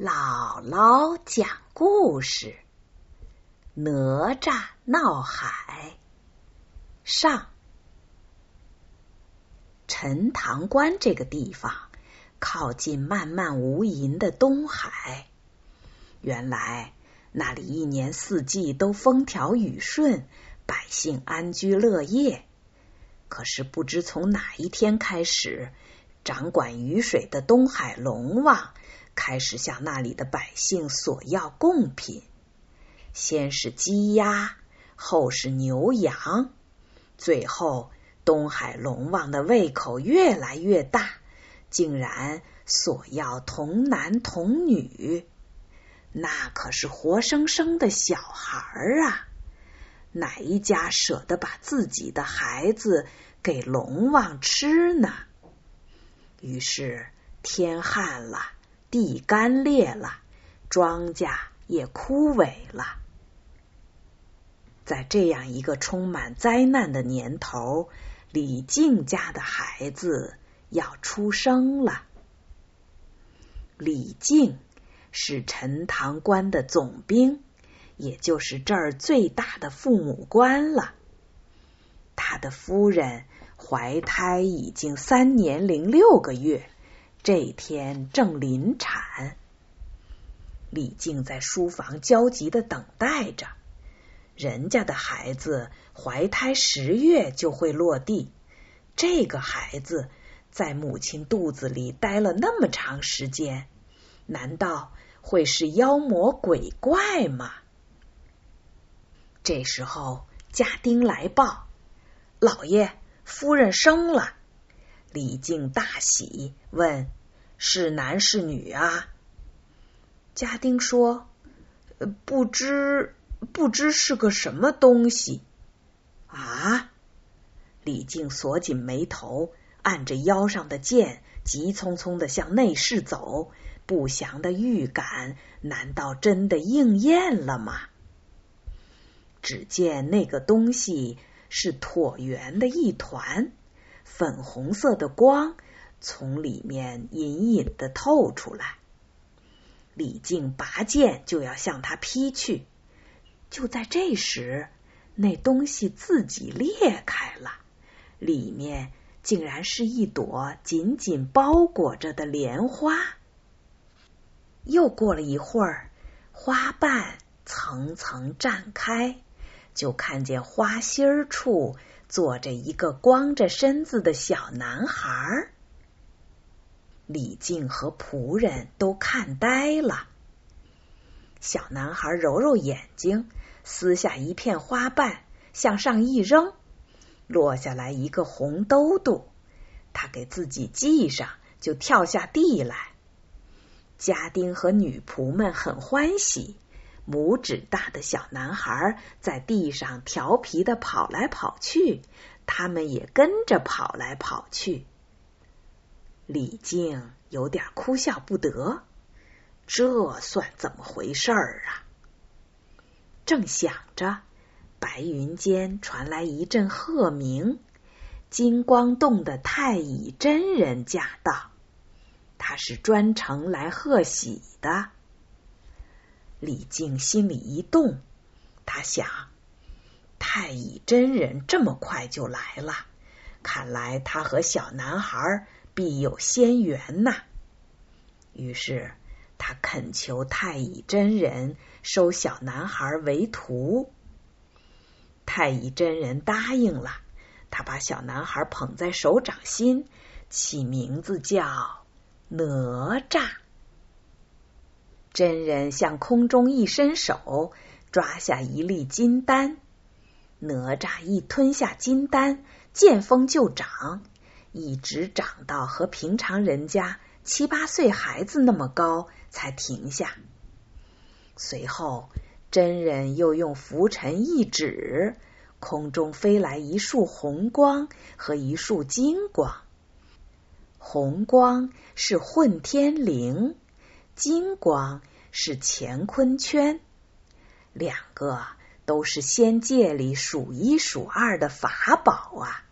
姥姥讲故事：哪吒闹海上。陈塘关这个地方靠近漫漫无垠的东海，原来那里一年四季都风调雨顺，百姓安居乐业。可是不知从哪一天开始，掌管雨水的东海龙王。开始向那里的百姓索要贡品，先是鸡鸭，后是牛羊，最后东海龙王的胃口越来越大，竟然索要童男童女，那可是活生生的小孩啊！哪一家舍得把自己的孩子给龙王吃呢？于是天旱了。地干裂了，庄稼也枯萎了。在这样一个充满灾难的年头，李靖家的孩子要出生了。李靖是陈塘关的总兵，也就是这儿最大的父母官了。他的夫人怀胎已经三年零六个月。这天正临产，李靖在书房焦急的等待着。人家的孩子怀胎十月就会落地，这个孩子在母亲肚子里待了那么长时间，难道会是妖魔鬼怪吗？这时候，家丁来报：“老爷，夫人生了。”李靖大喜，问：“是男是女啊？”家丁说：“不知，不知是个什么东西。”啊！李靖锁紧眉头，按着腰上的剑，急匆匆的向内室走。不祥的预感，难道真的应验了吗？只见那个东西是椭圆的一团。粉红色的光从里面隐隐的透出来，李靖拔剑就要向他劈去。就在这时，那东西自己裂开了，里面竟然是一朵紧紧包裹着的莲花。又过了一会儿，花瓣层层绽开，就看见花心处。坐着一个光着身子的小男孩，李靖和仆人都看呆了。小男孩揉揉眼睛，撕下一片花瓣，向上一扔，落下来一个红兜兜。他给自己系上，就跳下地来。家丁和女仆们很欢喜。拇指大的小男孩在地上调皮的跑来跑去，他们也跟着跑来跑去。李靖有点哭笑不得，这算怎么回事儿啊？正想着，白云间传来一阵鹤鸣，金光洞的太乙真人驾到，他是专程来贺喜的。李靖心里一动，他想：太乙真人这么快就来了，看来他和小男孩必有仙缘呐。于是他恳求太乙真人收小男孩为徒。太乙真人答应了，他把小男孩捧在手掌心，起名字叫哪吒。真人向空中一伸手，抓下一粒金丹。哪吒一吞下金丹，见风就长，一直长到和平常人家七八岁孩子那么高，才停下。随后，真人又用拂尘一指，空中飞来一束红光和一束金光。红光是混天绫。金光是乾坤圈，两个都是仙界里数一数二的法宝啊！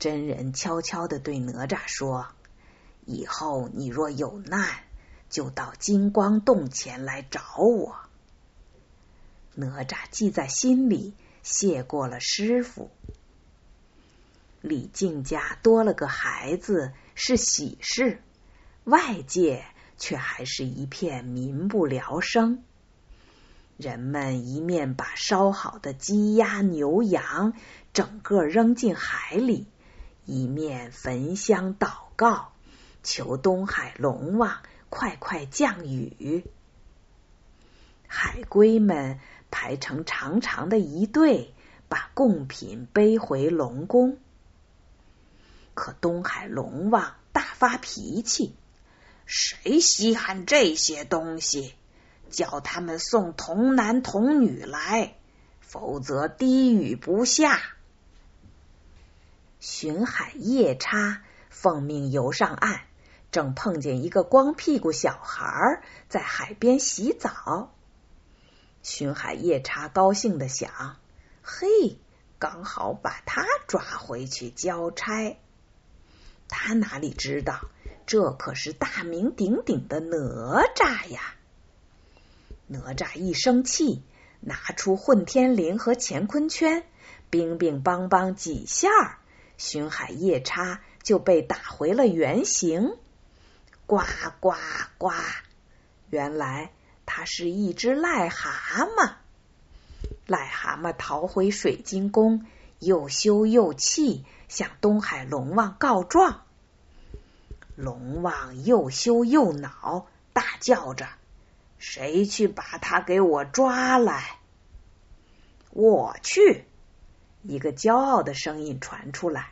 真人悄悄的对哪吒说：“以后你若有难，就到金光洞前来找我。哪吒记在心里，谢过了师傅。李靖家多了个孩子是喜事，外界却还是一片民不聊生。人们一面把烧好的鸡鸭牛羊整个扔进海里，一面焚香祷告，求东海龙王快快降雨。海龟们排成长长的一队，把贡品背回龙宫。可东海龙王大发脾气，谁稀罕这些东西？叫他们送童男童女来，否则滴雨不下。巡海夜叉奉命游上岸，正碰见一个光屁股小孩在海边洗澡。巡海夜叉高兴的想：嘿，刚好把他抓回去交差。他哪里知道，这可是大名鼎鼎的哪吒呀！哪吒一生气，拿出混天绫和乾坤圈，乒乒乓乓几下，巡海夜叉就被打回了原形。呱呱呱！原来他是一只癞蛤蟆。癞蛤蟆逃回水晶宫，又羞又气，向东海龙王告状。龙王又羞又恼，大叫着。谁去把他给我抓来？我去！一个骄傲的声音传出来，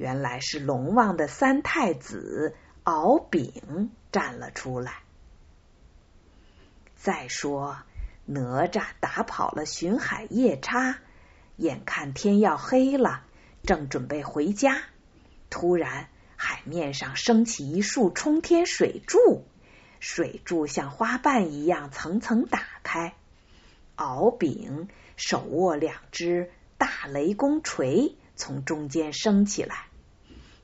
原来是龙王的三太子敖丙站了出来。再说，哪吒打跑了巡海夜叉，眼看天要黑了，正准备回家，突然海面上升起一束冲天水柱。水柱像花瓣一样层层打开，敖丙手握两只大雷公锤，从中间升起来。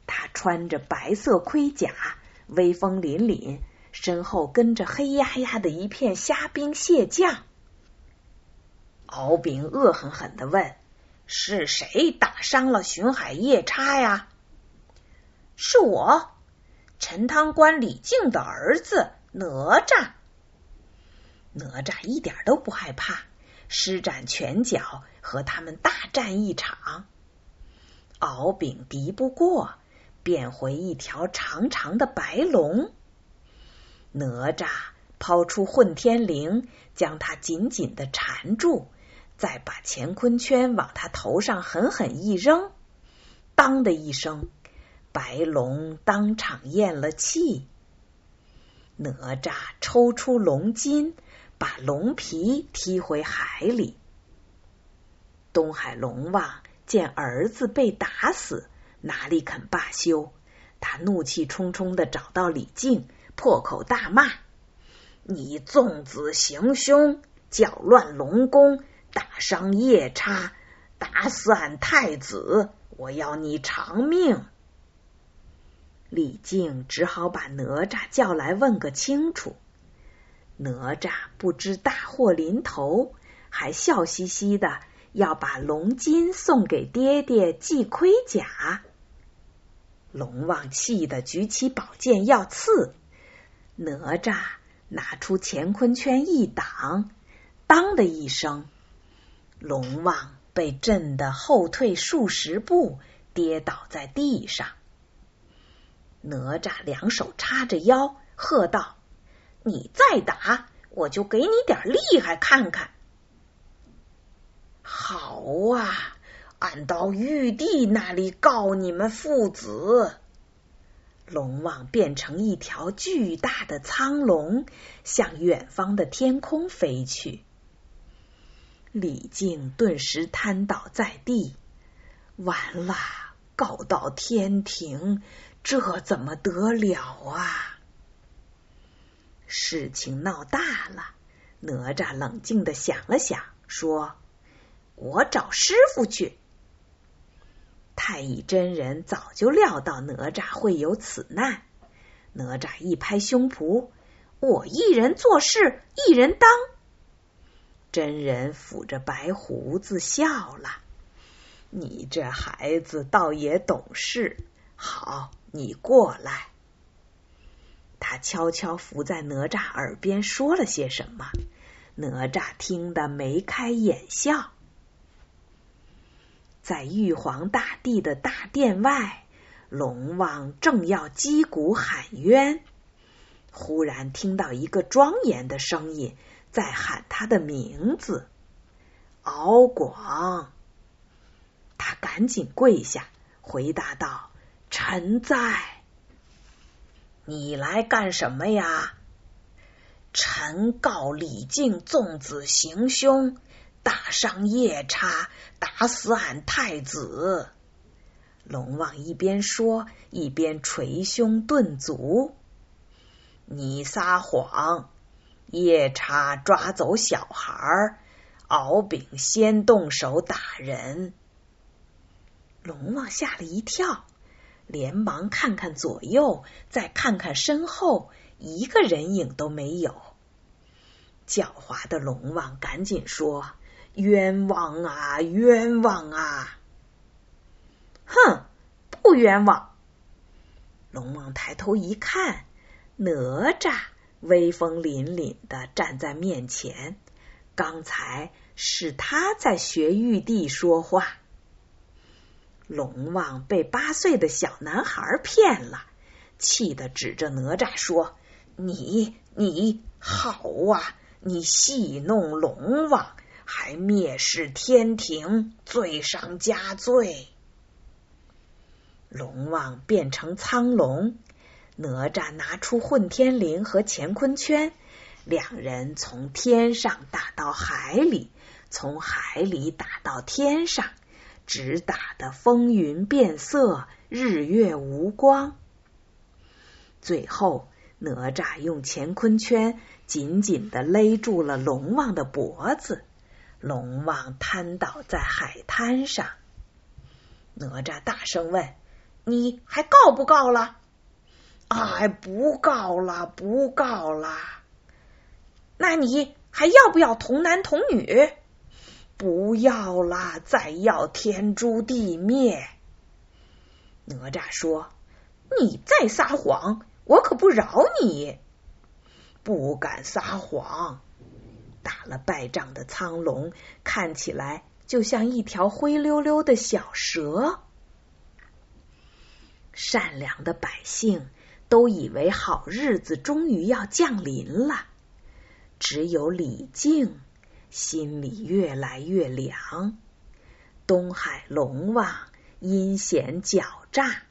他穿着白色盔甲，威风凛凛，身后跟着黑压压的一片虾兵蟹将。敖丙恶狠狠的问：“是谁打伤了巡海夜叉呀？”“是我，陈塘关李靖的儿子。”哪吒，哪吒一点都不害怕，施展拳脚和他们大战一场。敖丙敌不过，变回一条长长的白龙。哪吒抛出混天绫，将它紧紧的缠住，再把乾坤圈往他头上狠狠一扔，当的一声，白龙当场咽了气。哪吒抽出龙筋，把龙皮踢回海里。东海龙王见儿子被打死，哪里肯罢休？他怒气冲冲的找到李靖，破口大骂：“你纵子行凶，搅乱龙宫，打伤夜叉，打死俺太子！我要你偿命！”李靖只好把哪吒叫来问个清楚。哪吒不知大祸临头，还笑嘻嘻的要把龙筋送给爹爹系盔甲。龙王气得举起宝剑要刺，哪吒拿出乾坤圈一挡，当的一声，龙王被震得后退数十步，跌倒在地上。哪吒两手叉着腰，喝道：“你再打，我就给你点厉害看看！”好啊，俺到玉帝那里告你们父子。龙王变成一条巨大的苍龙，向远方的天空飞去。李靖顿时瘫倒在地，完了，告到天庭。这怎么得了啊！事情闹大了，哪吒冷静的想了想，说：“我找师傅去。”太乙真人早就料到哪吒会有此难，哪吒一拍胸脯：“我一人做事一人当。真人抚着白胡子笑了：“你这孩子倒也懂事。好，你过来。”他悄悄伏在哪吒耳边说了些什么，哪吒听得眉开眼笑。在玉皇大帝的大殿外，龙王正要击鼓喊冤，忽然听到一个庄严的声音在喊他的名字：“敖广。”他赶紧跪下，回答道：“臣在。”你来干什么呀？臣告李靖纵子行凶。大伤夜叉，打死俺太子。龙王一边说，一边捶胸顿足。你撒谎！夜叉抓走小孩，敖丙先动手打人。龙王吓了一跳，连忙看看左右，再看看身后，一个人影都没有。狡猾的龙王赶紧说。冤枉啊！冤枉啊！哼，不冤枉。龙王抬头一看，哪吒威风凛凛的站在面前。刚才是他在学玉帝说话。龙王被八岁的小男孩骗了，气得指着哪吒说：“你你好啊！你戏弄龙王！”还蔑视天庭，罪上加罪。龙王变成苍龙，哪吒拿出混天绫和乾坤圈，两人从天上打到海里，从海里打到天上，只打得风云变色，日月无光。最后，哪吒用乾坤圈紧紧的勒住了龙王的脖子。龙王瘫倒在海滩上，哪吒大声问：“你还告不告了？”“哎，不告了，不告了。”“那你还要不要童男童女？”“不要了，再要天诛地灭。”哪吒说：“你再撒谎，我可不饶你。”“不敢撒谎。”打了败仗的苍龙看起来就像一条灰溜溜的小蛇。善良的百姓都以为好日子终于要降临了，只有李靖心里越来越凉。东海龙王阴险狡诈，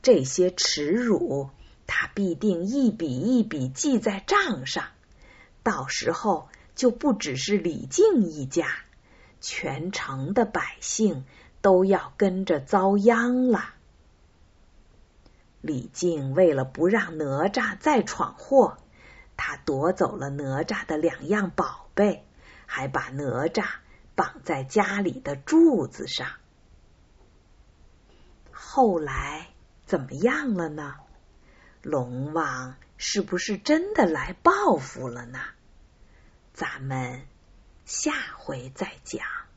这些耻辱他必定一笔一笔记在账上，到时候。就不只是李靖一家，全城的百姓都要跟着遭殃了。李靖为了不让哪吒再闯祸，他夺走了哪吒的两样宝贝，还把哪吒绑在家里的柱子上。后来怎么样了呢？龙王是不是真的来报复了呢？咱们下回再讲。